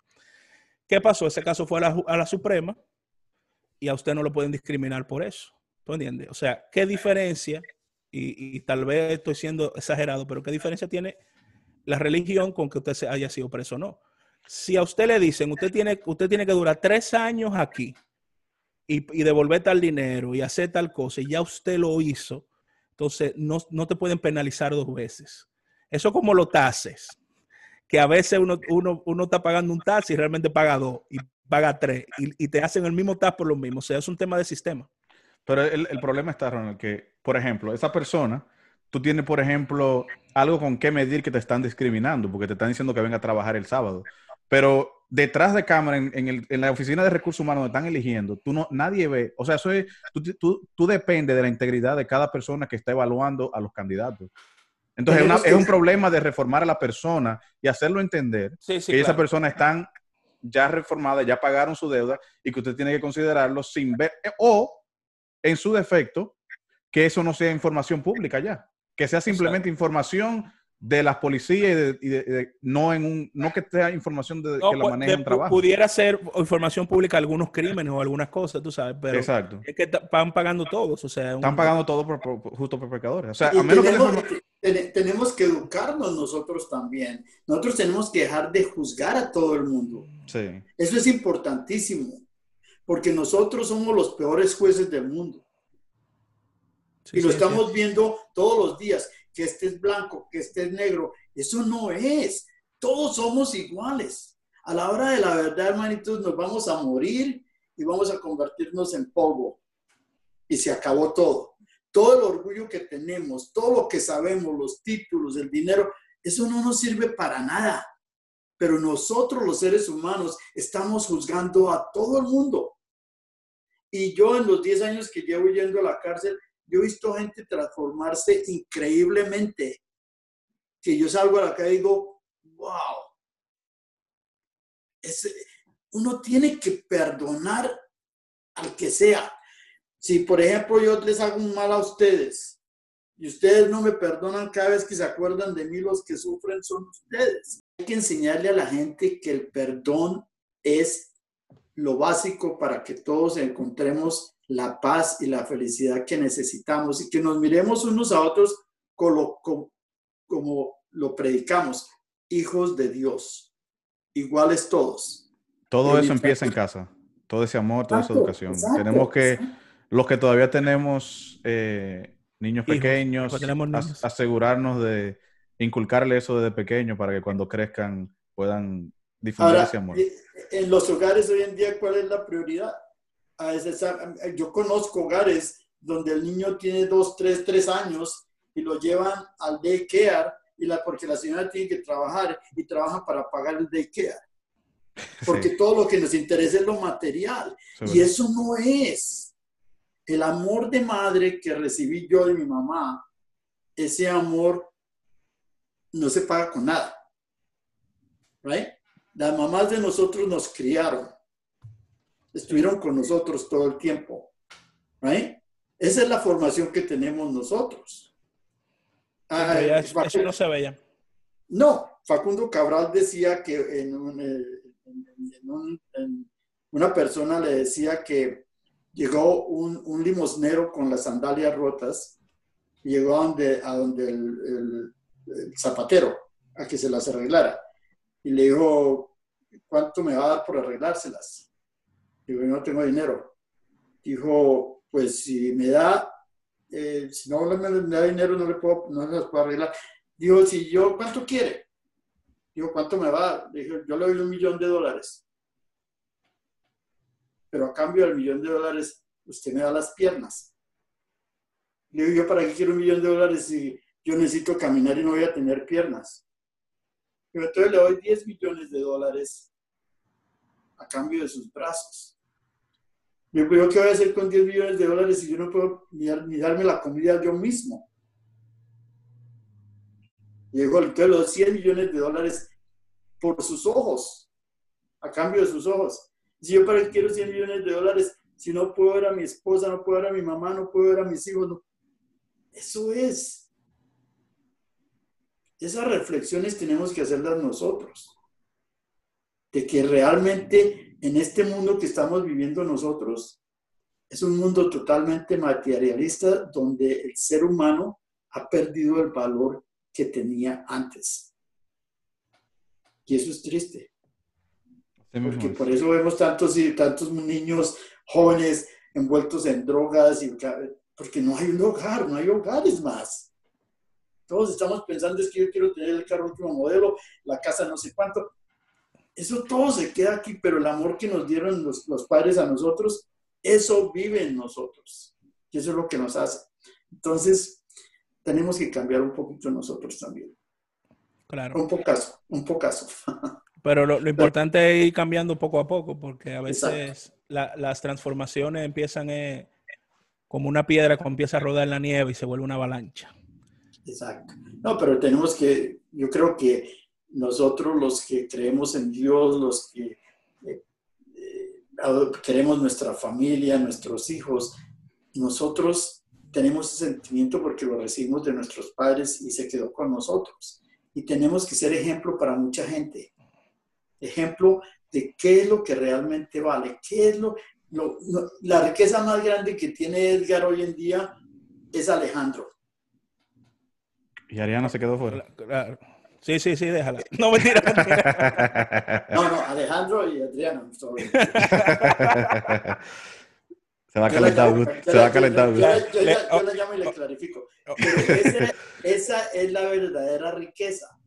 ¿Qué pasó? Ese caso fue a la, a la Suprema y a usted no lo pueden discriminar por eso. ¿Tú entiendes? O sea, ¿qué diferencia? Y, tal vez estoy siendo exagerado, pero ¿qué diferencia tiene la religión con que usted haya sido preso o no? Si a usted le dicen, usted tiene, usted tiene que durar tres años aquí y, devolver tal dinero y hacer tal cosa, y ya usted lo hizo, entonces no, no te pueden penalizar dos veces. Eso como lo tases, que a veces uno, uno, uno está pagando un tax y realmente paga dos y paga tres, y, y te hacen el mismo tax por lo mismo. O sea, es un tema de sistema. Pero el, el problema está, Ronald, que, por ejemplo, esa persona, tú tienes, por ejemplo, algo con qué medir que te están discriminando, porque te están diciendo que venga a trabajar el sábado. Pero detrás de cámara, en, en, el, en la oficina de recursos humanos, donde están eligiendo, tú no, nadie ve, o sea, eso es, tú, tú, tú dependes de la integridad de cada persona que está evaluando a los candidatos. Entonces, es, es, un problema de reformar a la persona y hacerlo entender que esa persona están ya reformada, ya pagaron su deuda y que usted tiene que considerarlo sin ver, o en su defecto, que eso no sea información pública ya, que sea simplemente información de las policías y, de, no en un no que sea información de, que la pues, manejen trabajo. Pudiera ser información pública algunos crímenes o algunas cosas, tú sabes, pero Exacto. es que están pagando todos, o sea, están pagando todo por, justo por pecadores. O sea, a menos tenemos, que tenemos que educarnos nosotros también. Nosotros tenemos que dejar de juzgar a todo el mundo. Sí. Eso es importantísimo porque nosotros somos los peores jueces del mundo. y lo estamos viendo todos los días, que este es blanco, que este es negro. Eso no es. Todos somos iguales. A la hora de la verdad, hermanitos, nos vamos a morir y vamos a convertirnos en polvo. Y se acabó todo. Todo el orgullo que tenemos, todo lo que sabemos, los títulos, el dinero, eso no nos sirve para nada pero nosotros los seres humanos estamos juzgando a todo el mundo. Y yo en los 10 años que llevo yendo a la cárcel, yo he visto gente transformarse increíblemente. que yo salgo a la calle y digo, wow, uno tiene que perdonar al que sea. Si, por ejemplo, yo les hago un mal a ustedes y ustedes no me perdonan cada vez que se acuerdan de mí, los que sufren son ustedes. Hay que enseñarle a la gente que el perdón es lo básico para que todos encontremos la paz y la felicidad que necesitamos y que nos miremos unos a otros como, como, lo predicamos, hijos de Dios, iguales todos. Todo eso empieza en casa, todo ese amor, toda esa educación. tenemos que, los que todavía tenemos eh, niños pequeños, asegurarnos de inculcarle eso desde pequeño para que cuando crezcan puedan difundir ese amor. Eh, en los hogares hoy en día, ¿cuál es la prioridad? Yo conozco hogares donde el niño tiene dos, tres, tres años y lo llevan al daycare y la, porque la señora tiene que trabajar y trabaja para pagar el daycare. [LAUGHS] Porque todo lo que nos interesa es lo material. y eso no es. El amor de madre que recibí yo de mi mamá, ese amor no se paga con nada. Right? Las mamás de nosotros nos criaron estuvieron con nosotros todo el tiempo. Right? Esa es la formación que tenemos nosotros. Ah, eso no se veía. No, Facundo Cabral decía que en, una persona le decía que llegó un, limosnero con las sandalias rotas, llegó a donde, a donde el, el zapatero, a que se las arreglara. Y le dijo, ¿cuánto me va a dar por arreglárselas? Digo, no tengo dinero. Dijo, pues si me da, eh, si no me, da dinero, no le puedo, no las puedo arreglar. Dijo, si yo, ¿cuánto quiere? Dijo, ¿cuánto me va? Dijo, yo le doy un millón de dólares. Pero a cambio del millón de dólares, usted me da las piernas. Le digo, ¿yo para qué quiero un millón de dólares si yo necesito caminar y no voy a tener piernas? Digo, entonces le doy 10 millones de dólares a cambio de sus brazos. Yo creo que voy a hacer con 10 millones de dólares si yo no puedo ni, darme la comida yo mismo. Llegó entonces los 100 millones de dólares por sus ojos, a cambio de sus ojos. Si yo para qué quiero 100 millones de dólares, si no puedo ver a mi esposa, no puedo ver a mi mamá, no puedo ver a mis hijos, no. eso es. Esas reflexiones tenemos que hacerlas nosotros de que realmente en este mundo que estamos viviendo nosotros es un mundo totalmente materialista donde el ser humano ha perdido el valor que tenía antes. Y eso es triste. Porque por eso vemos tantos y tantos niños jóvenes envueltos en drogas y porque no hay un hogar, no hay hogares más. Todos estamos pensando es que yo quiero tener el carro último modelo, la casa no sé cuánto, eso todo se queda aquí, pero el amor que nos dieron los, padres a nosotros, eso vive en nosotros. Y eso es lo que nos hace. Entonces, tenemos que cambiar un poquito nosotros también. Claro. Un pocaso, un pocaso. [LAUGHS] Pero lo, importante es ir cambiando poco a poco, porque a veces las transformaciones empiezan eh, como una piedra que empieza a rodar en la nieve y se vuelve una avalancha. Exacto. No, pero tenemos que, yo creo que nosotros los que creemos en Dios, los que eh, eh, queremos nuestra familia, nuestros hijos, nosotros tenemos ese sentimiento porque lo recibimos de nuestros padres y se quedó con nosotros. Y tenemos que ser ejemplo para mucha gente. Ejemplo de qué es lo que realmente vale, qué es lo, la riqueza más grande que tiene Edgar hoy en día es Alejandro. Y Ariana se quedó fuera. Claro. Sí, sí, sí, déjala. [LAUGHS] No, mentira, mentira. [LAUGHS] No, no, Alejandro y Adriano. Se va a calentar, se va a calentar. Yo, yo, yo, la llamo y le clarifico. esa, es la verdadera riqueza.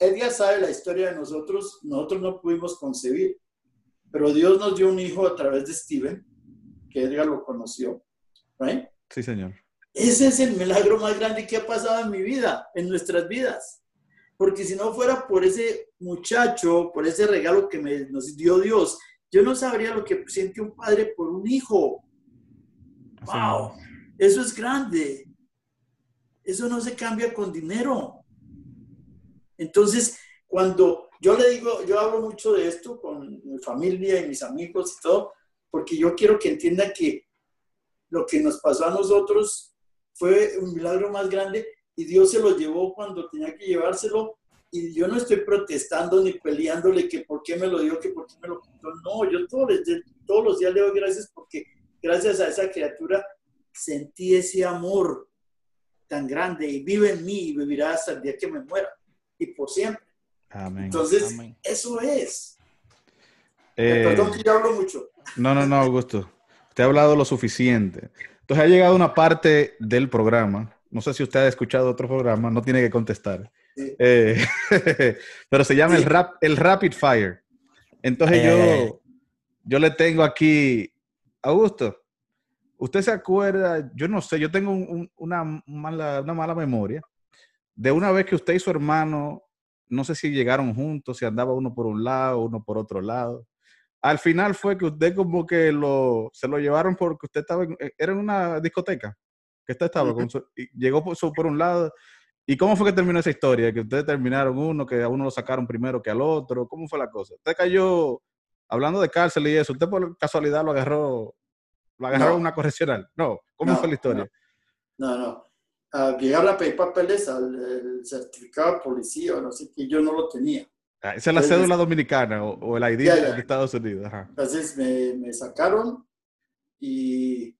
Ya sabe la historia de nosotros, nosotros no pudimos concebir, pero Dios nos dio un hijo a través de Steven, que Edgar lo conoció, ¿right? Sí, señor. Ese es el milagro más grande que ha pasado en mi vida, en nuestras vidas porque si no fuera por ese muchacho, por ese regalo que me, nos dio Dios, yo no sabría lo que siente un padre por un hijo. ¡Wow! Eso es grande. Eso no se cambia con dinero. Entonces, cuando yo le digo, yo hablo mucho de esto con mi familia y mis amigos y todo, porque yo quiero que entiendan que lo que nos pasó a nosotros fue un milagro más grande y Dios se lo llevó cuando tenía que llevárselo y yo no estoy protestando ni peleándole que por qué me lo dio, que por qué me lo quitó. No, yo todos, todos los días le doy gracias porque gracias a esa criatura sentí ese amor tan grande y vive en mí y vivirá hasta el día que me muera y por siempre. Amén. Entonces, Amén. eso es. Eh, Perdón que yo hablo mucho. No, no, no, Augusto. Usted ha hablado lo suficiente. Entonces ha llegado una parte del programa. No sé si usted ha escuchado otro programa, no tiene que contestar. Sí. Eh, [LAUGHS] pero se llama el, rap, el Rapid Fire. Entonces Ay, yo, ay, ay. yo le tengo aquí, Augusto, ¿usted se acuerda? Yo no sé, yo tengo un- un- una, mala, una mala memoria de una vez que usted y su hermano, no sé si llegaron juntos, si andaba uno por un lado, uno por otro lado. Al final fue que usted como que lo, se lo llevaron porque usted estaba, en, eh, era en una discoteca, que usted estaba, con su- y llegó por, su- por un lado. ¿Y cómo fue que terminó esa historia? Que ustedes terminaron uno, que a uno lo sacaron primero que al otro. ¿Cómo fue la cosa? Usted cayó, hablando de cárcel y eso, usted por casualidad lo agarró, lo agarró No. una correccional. No, ¿cómo No, fue la historia? No, no. Ah, llegaron a pedir papeles al el certificado de policía no sé qué, yo no lo tenía. Ah, Esa es la cédula dominicana o, o el ID ya. de Estados Unidos. Ajá. Entonces me, me sacaron y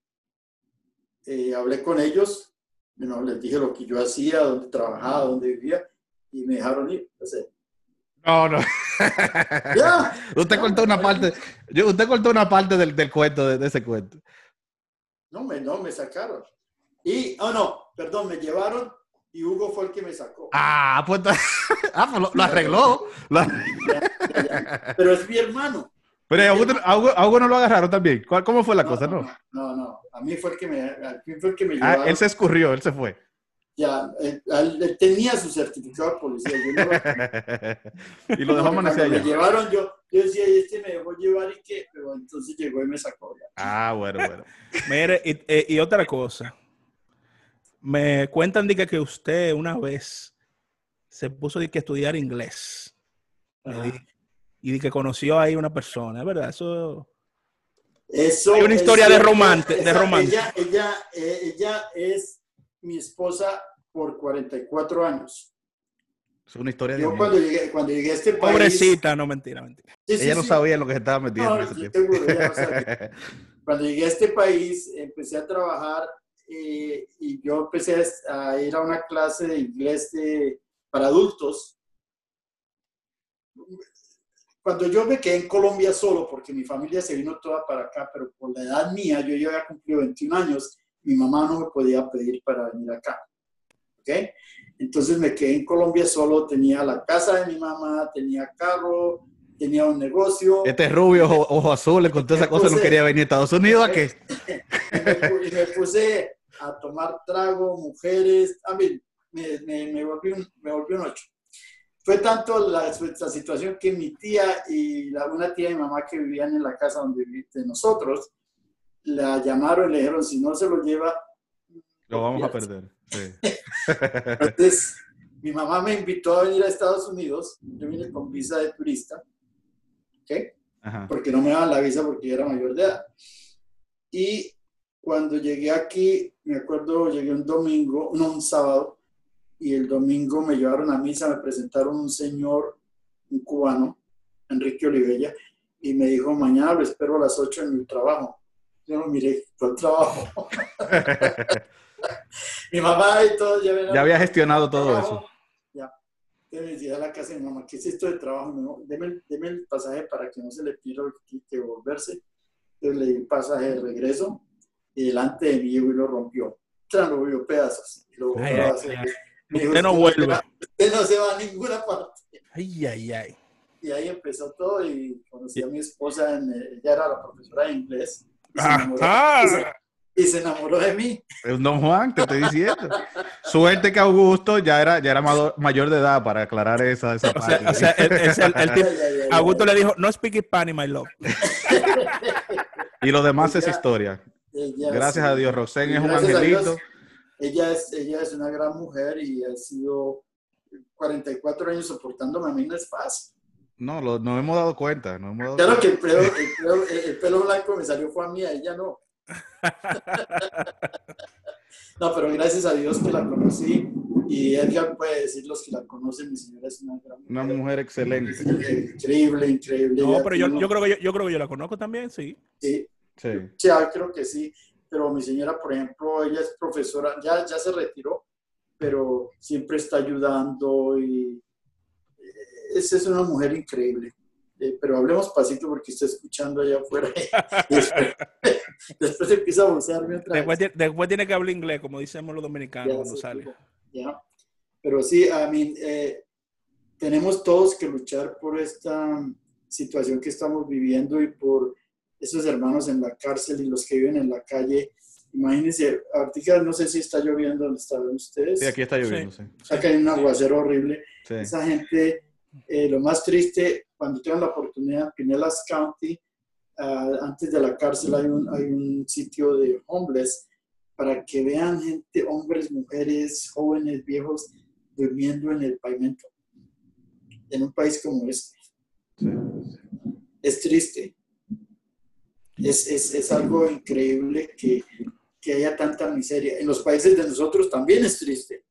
eh, hablé con ellos. Bueno, les dije lo que yo hacía, dónde trabajaba, dónde vivía y me dejaron ir. Entonces, No, no. [LAUGHS] ya. [LAUGHS] usted No, cortó una parte, yo- usted cortó una parte del, del cuento, de, de ese cuento. No, me, no, me sacaron. Y, oh no, perdón, me llevaron y Hugo fue el que me sacó. Ah, pues, [LAUGHS] ah, pues lo, lo arregló. Lo-. Pero es mi hermano. Pero a Hugo, a Hugo- a Hugo no lo agarraron también. ¿Cuál- ¿Cómo fue la cosa? No. No, no, a mí fue el que me, a mí fue el que me Ah, llevaron. él se escurrió, él se fue. Ya, él, él- tenía su certificado de policía. Yo no [LAUGHS] y lo dejó amanecer Me allá. llevaron, yo, yo decía, y este me dejó llevar y qué, pero entonces llegó y me sacó. Ya. Ah, bueno, [LAUGHS] bueno. Mire, y, eh, y otra cosa. Me cuentan de que, que usted una vez se puso de que estudiar inglés. Ajá. Y, de que conoció ahí una persona, ¿es verdad? Eso. Eso Hay una historia de romance- de romance. Ella, ella, eh, ella es mi esposa por 44 años. Es una historia de Yo cuando llegué, cuando llegué a este país... Pobrecita, no mentira, mentira. Sí, sí, Ella no sí. sabía lo que se estaba metiendo No, en ese sí, tiempo. seguro, ella no sabía. [LAUGHS] Cuando llegué a este país, empecé a trabajar eh, y yo empecé a, a ir a una clase de inglés de- para adultos. Cuando yo me quedé en Colombia solo, porque mi familia se vino toda para acá, pero por la edad mía, yo ya había cumplido 21 años, mi mamá no me podía pedir para venir acá. ¿Ok? Entonces me quedé en Colombia solo, tenía la casa de mi mamá, tenía carro, tenía un negocio. Este rubio, ojo, ojo azul, le contó esa cosa, no Entonces- quería venir a Estados Unidos. ¿A qué? y me, pu- y me puse a tomar trago, mujeres, a mí me, me, me volví un, me volví un ocho. Fue tanto la, la situación que mi tía y la, una tía de mi mamá que vivían en la casa donde de nosotros, la llamaron y le dijeron, si no se lo lleva, Lo vamos a pierde". perder. Sí. [LAUGHS] Entonces, mi mamá me invitó a venir a Estados Unidos, yo vine con visa de turista, ¿ok? Ajá. porque no me daban la visa porque yo era mayor de edad. Y cuando llegué aquí, me acuerdo, llegué un domingo, no, un sábado, y el domingo me llevaron a misa, me presentaron un señor, un cubano, Enrique Olivella, y me dijo, mañana lo espero a las 8 en mi trabajo. Yo no miré, ¿cuál trabajo? [LAUGHS] mi mamá y todo, ya, Ya había gestionado todo trabajo. eso. Ya. Entonces me decía a la casa de mi mamá, ¿qué es esto de trabajo? Y me dijo, deme, el- deme el pasaje para que no se le pida que, volverse. Entonces le di el pasaje de regreso y delante de mí y lo rompió. Tran, lo vio pedazos. Y lo Ay, ay, hacer. ay. Usted no "Usted vuelve. Usted no se va a ninguna parte. Ay, ay, ay. Y ahí empezó todo y conocí a mi esposa, en, eh, ella era la profesora de inglés. Y se, enamoró, y se- y se enamoró de mí. Es un Don Juan, te estoy diciendo. Suerte que Augusto ya era, ya era mayor de edad para aclarar esa, esa O sea, parte. o sea, el, el- [LAUGHS] el- el tipo- Augusto le dijo, no speak Spanish, my love. y lo demás es Ya. historia. Ella Gracias sí. a Dios, Roxen Y es un gracias a Dios, angelito. Ella es, ella es una gran mujer y ha sido 44 años soportándome a mí no es fácil. No, lo, nos hemos dado cuenta. Nos hemos dado Claro que el [LAUGHS] pelo, el, pelo, el pelo blanco me salió fue a mí, a ella no. [LAUGHS] No, pero gracias a Dios que la conocí y Edgar puede decir los que la conocen, mi señora es una gran Una mujer excelente. Increíble, increíble. No, pero yo, yo, creo que yo, yo creo que yo la conozco también, sí. Sí, Sí. sí, ah, creo que sí. Pero mi señora, por ejemplo, ella es profesora, ya, ya se retiró, pero siempre está ayudando y eh, esa es una mujer increíble. Eh, pero hablemos pasito porque está escuchando allá afuera. y [LAUGHS] después, después empieza a abusarme otra Después, vez. tiene- después tiene que hablar inglés, como decimos los dominicanos Ya, cuando sí, sale. ya. Pero sí, a mí, eh, tenemos todos que luchar por esta situación que estamos viviendo y por esos hermanos en la cárcel y los que viven en la calle. Imagínense, ahorita no sé si está lloviendo donde están ustedes. Sí, aquí está lloviendo, sí. Está cayendo un aguacero horrible. Sí. Esa gente, eh, lo más triste, cuando tengan la oportunidad, en Pinellas County, ah, antes de la cárcel hay un, hay un sitio de homeless para que vean gente, hombres, mujeres, jóvenes, viejos, durmiendo en el pavimento. En un país como este. sí. Es triste. Es, es, es algo increíble que, que haya tanta miseria. En los países de nosotros también es triste,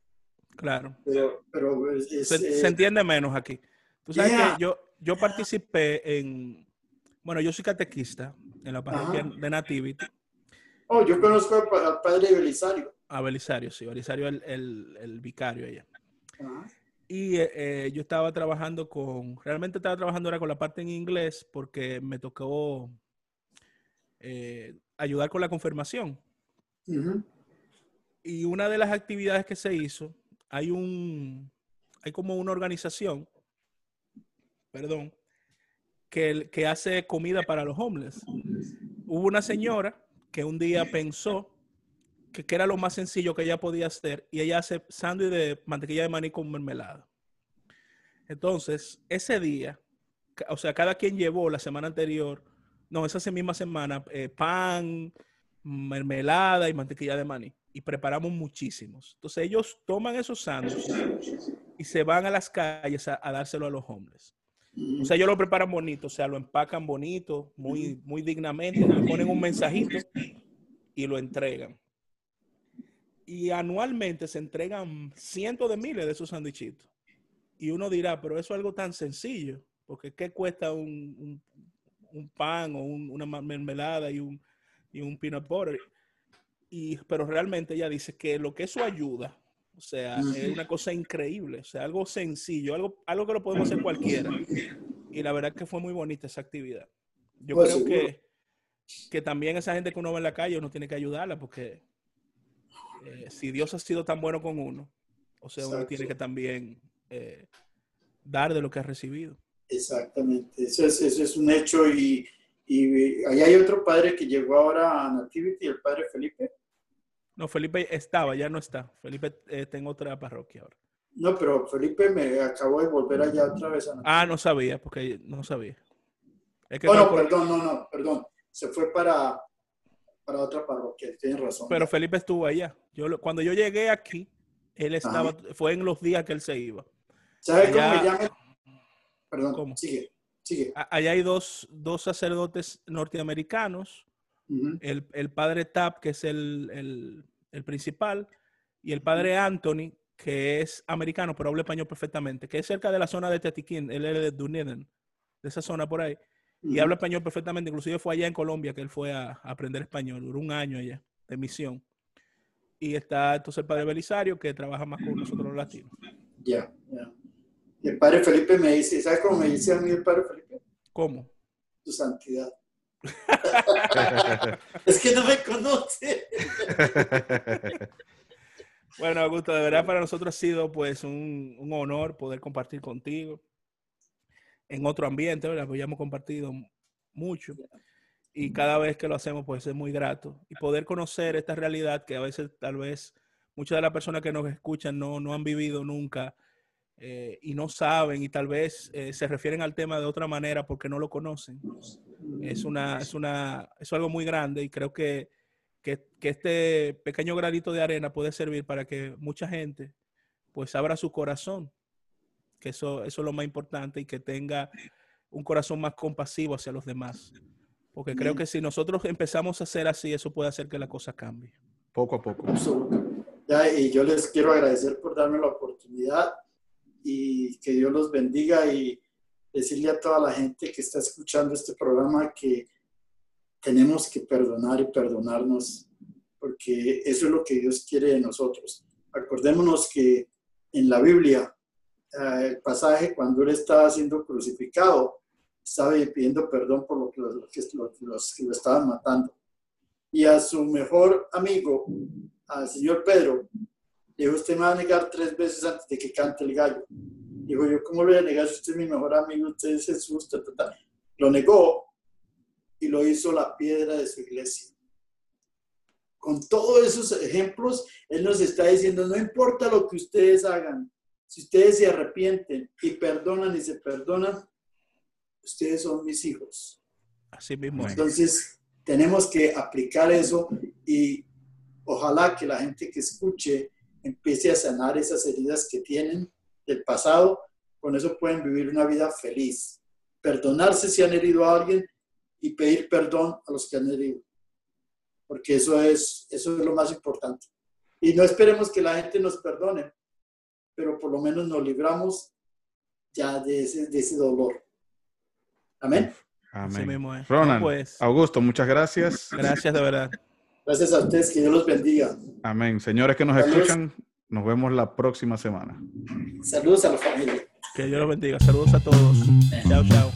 Claro. pero, pero es, Se, eh, se entiende menos aquí. Tú sabes Yeah. que yo, yo participé en, bueno, yo soy catequista en la parroquia de Nativity. Oh, yo conozco al padre Belisario. A Belisario, sí, Belisario el, el, el vicario allá. Ajá. Y eh, eh, yo estaba trabajando con, realmente estaba trabajando ahora con la parte en inglés porque me tocó eh, ayudar con la confirmación. Y una de las actividades que se hizo, hay un, hay como una organización, perdón, que, que hace comida para los homeless. Hubo una señora que un día pensó que, que era lo más sencillo que ella podía hacer y ella hace sándwich de mantequilla de maní con mermelada. Entonces, ese día, o sea, cada quien llevó la semana anterior, no, esa misma semana, eh, pan, mermelada y mantequilla de maní. Y preparamos muchísimos. Entonces ellos toman esos sándwiches y se van a las calles a, a dárselo a los hombres. O sea, ellos lo preparan bonito, o sea, lo empacan bonito, muy, muy dignamente, le ponen un mensajito y lo entregan. Y anualmente se entregan cientos de miles de esos sándwichitos. Y uno dirá, pero eso es algo tan sencillo, porque ¿qué cuesta un, un- un pan o un- una mermelada y un, y un peanut butter? Y, pero realmente ella dice que lo que eso ayuda, o sea, es una cosa increíble, o sea, algo sencillo, algo, algo que lo podemos hacer cualquiera. Y la verdad que fue muy bonita esa actividad. Yo Pues creo seguro. que, que también esa gente que uno ve en la calle, uno tiene que ayudarla, porque eh, si Dios ha sido tan bueno con uno, o sea, uno tiene que también eh, dar de lo que ha recibido. Exactamente, eso es, eso es un hecho y, y ahí hay otro padre que llegó ahora a Nativity, el padre Felipe. No, Felipe estaba, ya no está. Felipe eh, está en otra parroquia ahora. No, pero Felipe me acabó de volver allá otra vez a Nativity. Ah, no sabía, porque no sabía. Es que Oh, no, perdón, no, no, perdón. Se fue para, para otra parroquia, tienes razón. pero Felipe estuvo allá. Yo, cuando yo llegué aquí, él estaba, fue en los días que él se iba. ¿Sabes cómo me llama? Perdón, ¿Cómo? sigue, sigue. Allá hay dos, dos sacerdotes norteamericanos, Ujú. el, el padre Tapp, que es el, el- el principal, y el padre Anthony, que es americano, pero habla español perfectamente, que es cerca de la zona de Tetiquín, él es de Dunedin, de esa zona por ahí, y Ujú. habla español perfectamente, inclusive fue allá en Colombia que él fue a, a aprender español, duró un año allá de misión. Y está entonces el padre Belisario, que trabaja más con nosotros los latinos. Ya, ya. Y el padre Felipe me dice, ¿sabes cómo me dice a mí el padre Felipe? ¿Cómo? Tu santidad. [LAUGHS] Es que no me conoce. [LAUGHS] Bueno, Augusto, de verdad para nosotros ha sido pues un, un honor poder compartir contigo en otro ambiente, ¿verdad? Pues ya hemos compartido mucho y cada vez que lo hacemos pues es muy grato y poder conocer esta realidad que a veces tal vez muchas de las personas que nos escuchan no, no han vivido nunca eh, y no saben y tal vez eh, se refieren al tema de otra manera porque no lo conocen. Es, una, es, una, es algo muy grande y creo que que, que, este pequeño granito de arena puede servir para que mucha gente pues abra su corazón que eso, eso es lo más importante y que tenga un corazón más compasivo hacia los demás. Porque creo que si nosotros empezamos a hacer así, eso puede hacer que la cosa cambie. Poco a poco. Ya, y yo les quiero agradecer por darme la oportunidad y que Dios los bendiga y decirle a toda la gente que está escuchando este programa que tenemos que perdonar y perdonarnos, porque eso es lo que Dios quiere de nosotros. Acordémonos que en la Biblia, eh, el pasaje cuando él estaba siendo crucificado, estaba pidiendo perdón por lo que los, los, que lo estaban matando. Y a su mejor amigo, al señor Pedro, dijo, usted me va a negar tres veces antes de que cante el gallo. Dijo, yo, ¿cómo le voy a negar si usted es mi mejor amigo? Usted es Jesús, total. Lo negó y lo hizo la piedra de su iglesia. Con todos esos ejemplos, Él nos está diciendo, no importa lo que ustedes hagan, si ustedes se arrepienten y perdonan y se perdonan, ustedes son mis hijos. Así mismo. Entonces, tenemos que aplicar eso y ojalá que la gente que escuche empiece a sanar esas heridas que tienen del pasado. Con eso pueden vivir una vida feliz. Perdonarse si han herido a alguien y pedir perdón a los que han herido. Porque eso es, eso es lo más importante. Y no esperemos que la gente nos perdone, pero por lo menos nos libramos ya de ese, de ese dolor. Amén. Amén. Ronald, pues, Augusto, muchas gracias. Gracias de verdad. Gracias a ustedes, que Dios los bendiga. Amén. Señores que nos escuchan, nos vemos la próxima semana. Saludos a la familia. Que Dios los bendiga. Saludos a todos. Chao, chao.